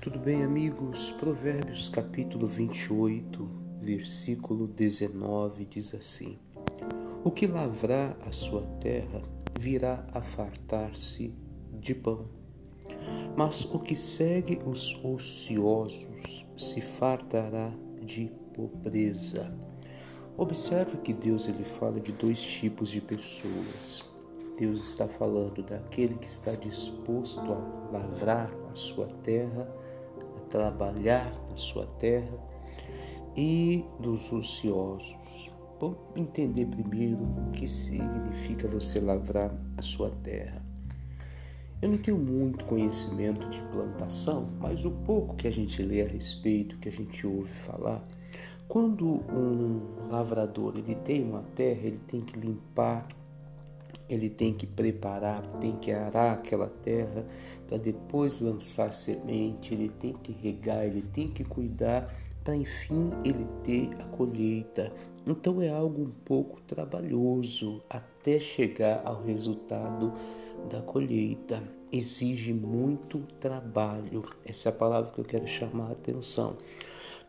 Tudo bem, amigos? Provérbios capítulo 28, versículo 19 diz assim: O que lavrar a sua terra virá a fartar-se de pão, mas o que segue os ociosos se fartará de pobreza. Observe que Deus ele fala de dois tipos de pessoas. Deus está falando daquele que está disposto a lavrar a sua terra trabalhar na sua terra e dos ociosos. Vamos entender primeiro o que significa você lavrar a sua terra. Eu não tenho muito conhecimento de plantação, mas o pouco que a gente lê a respeito, que a gente ouve falar, quando um lavrador ele tem uma terra, ele tem que limpar ele tem que preparar, tem que arar aquela terra para depois lançar semente, ele tem que regar, ele tem que cuidar para enfim ele ter a colheita. Então é algo um pouco trabalhoso até chegar ao resultado da colheita. Exige muito trabalho. Essa é a palavra que eu quero chamar a atenção.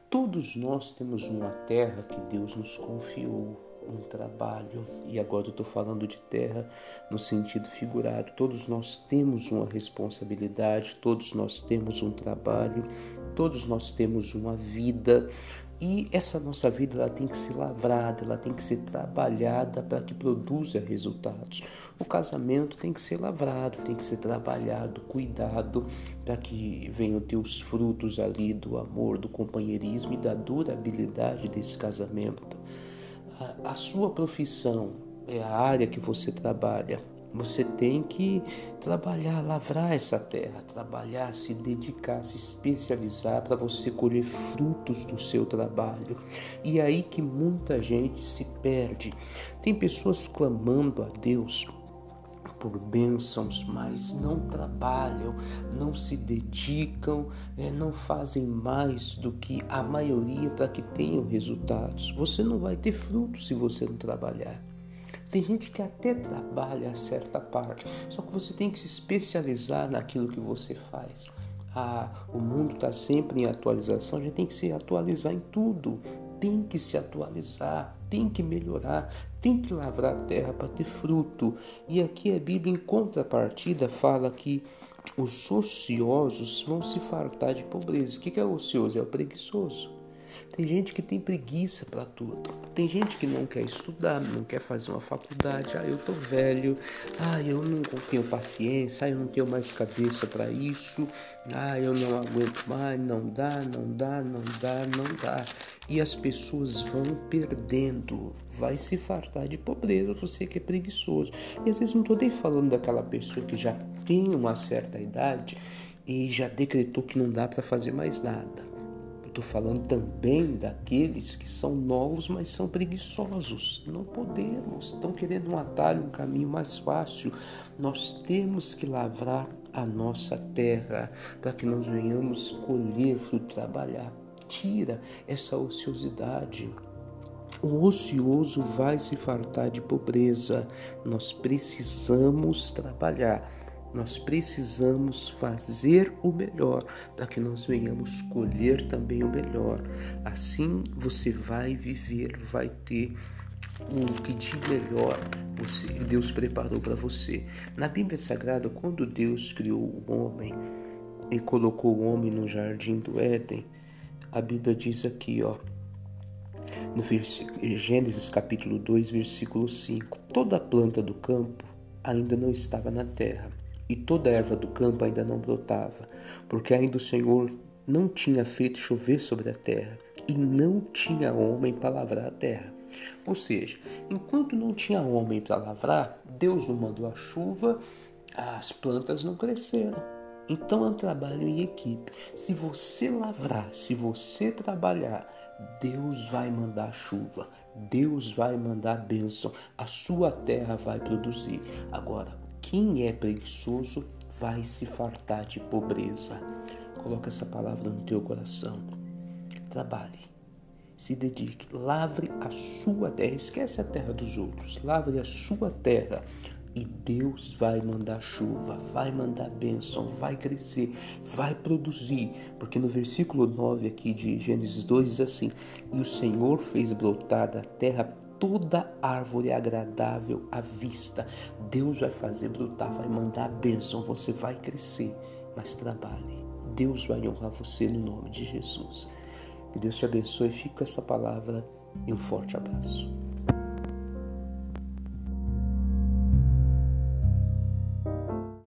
Todos nós temos uma terra que Deus nos confiou um trabalho, e agora eu estou falando de terra no sentido figurado. Todos nós temos uma responsabilidade, todos nós temos um trabalho, todos nós temos uma vida, e essa nossa vida ela tem que ser lavrada, ela tem que ser trabalhada para que produza resultados. O casamento tem que ser lavrado, tem que ser trabalhado, cuidado, para que venham ter os frutos ali do amor, do companheirismo e da durabilidade desse casamento a, sua profissão é a área que você trabalha, você tem que trabalhar, lavrar essa terra, trabalhar, se dedicar, se especializar para você colher frutos do seu trabalho. E é aí que muita gente se perde. Tem pessoas clamando a Deus por bênçãos, mas não trabalham, não se dedicam, é, não fazem mais do que a maioria para que tenham resultados. Você não vai ter fruto se você não trabalhar. Tem gente que até trabalha a certa parte, só que você tem que se especializar naquilo que você faz. Ah, o mundo está sempre em atualização, a gente tem que se atualizar em tudo tem que se atualizar, tem que melhorar, tem que lavrar a terra para ter fruto. E aqui a Bíblia, em contrapartida, fala que os ociosos vão se fartar de pobreza. O que é ocioso? É o preguiçoso. Tem gente que tem preguiça para tudo. Tem gente que não quer estudar, não quer fazer uma faculdade. Ah, eu tô velho. Ah, eu não tenho paciência. Ah, eu não tenho mais cabeça para isso. Ah, eu não aguento mais. Não dá, não dá, não dá, não dá. E as pessoas vão perdendo. Vai se fartar de pobreza você que é preguiçoso. E às vezes não tô nem falando daquela pessoa que já tem uma certa idade e já decretou que não dá para fazer mais nada. Estou falando também daqueles que são novos, mas são preguiçosos. Não podemos, estão querendo um atalho, um caminho mais fácil. Nós temos que lavrar a nossa terra para que nós venhamos colher fruto, trabalhar. Tira essa ociosidade. O ocioso vai se fartar de pobreza. Nós precisamos trabalhar nós precisamos fazer o melhor para que nós venhamos colher também o melhor. Assim você vai viver, vai ter o que de melhor você, Deus preparou para você. Na Bíblia Sagrada, quando Deus criou o homem e colocou o homem no jardim do Éden, a Bíblia diz aqui, ó, no Gênesis capítulo 2, versículo 5: Toda planta do campo ainda não estava na terra e toda a erva do campo ainda não brotava, porque ainda o Senhor não tinha feito chover sobre a terra, e não tinha homem para lavrar a terra. Ou seja, enquanto não tinha homem para lavrar, Deus não mandou a chuva, as plantas não cresceram. Então é um trabalho em equipe. Se você lavrar, se você trabalhar, Deus vai mandar chuva, Deus vai mandar bênção, a sua terra vai produzir. Agora, quem é preguiçoso vai se fartar de pobreza. Coloca essa palavra no teu coração. Trabalhe, se dedique, lavre a sua terra. Esquece a terra dos outros. Lavre a sua terra e Deus vai mandar chuva, vai mandar bênção, vai crescer, vai produzir. Porque no versículo 9 aqui de Gênesis 2 diz assim: E o Senhor fez brotar da terra toda árvore agradável à vista. Deus vai fazer brotar, vai mandar bênção, você vai crescer, mas trabalhe. Deus vai honrar você no nome de Jesus. Que Deus te abençoe. Fica com essa palavra e um forte abraço.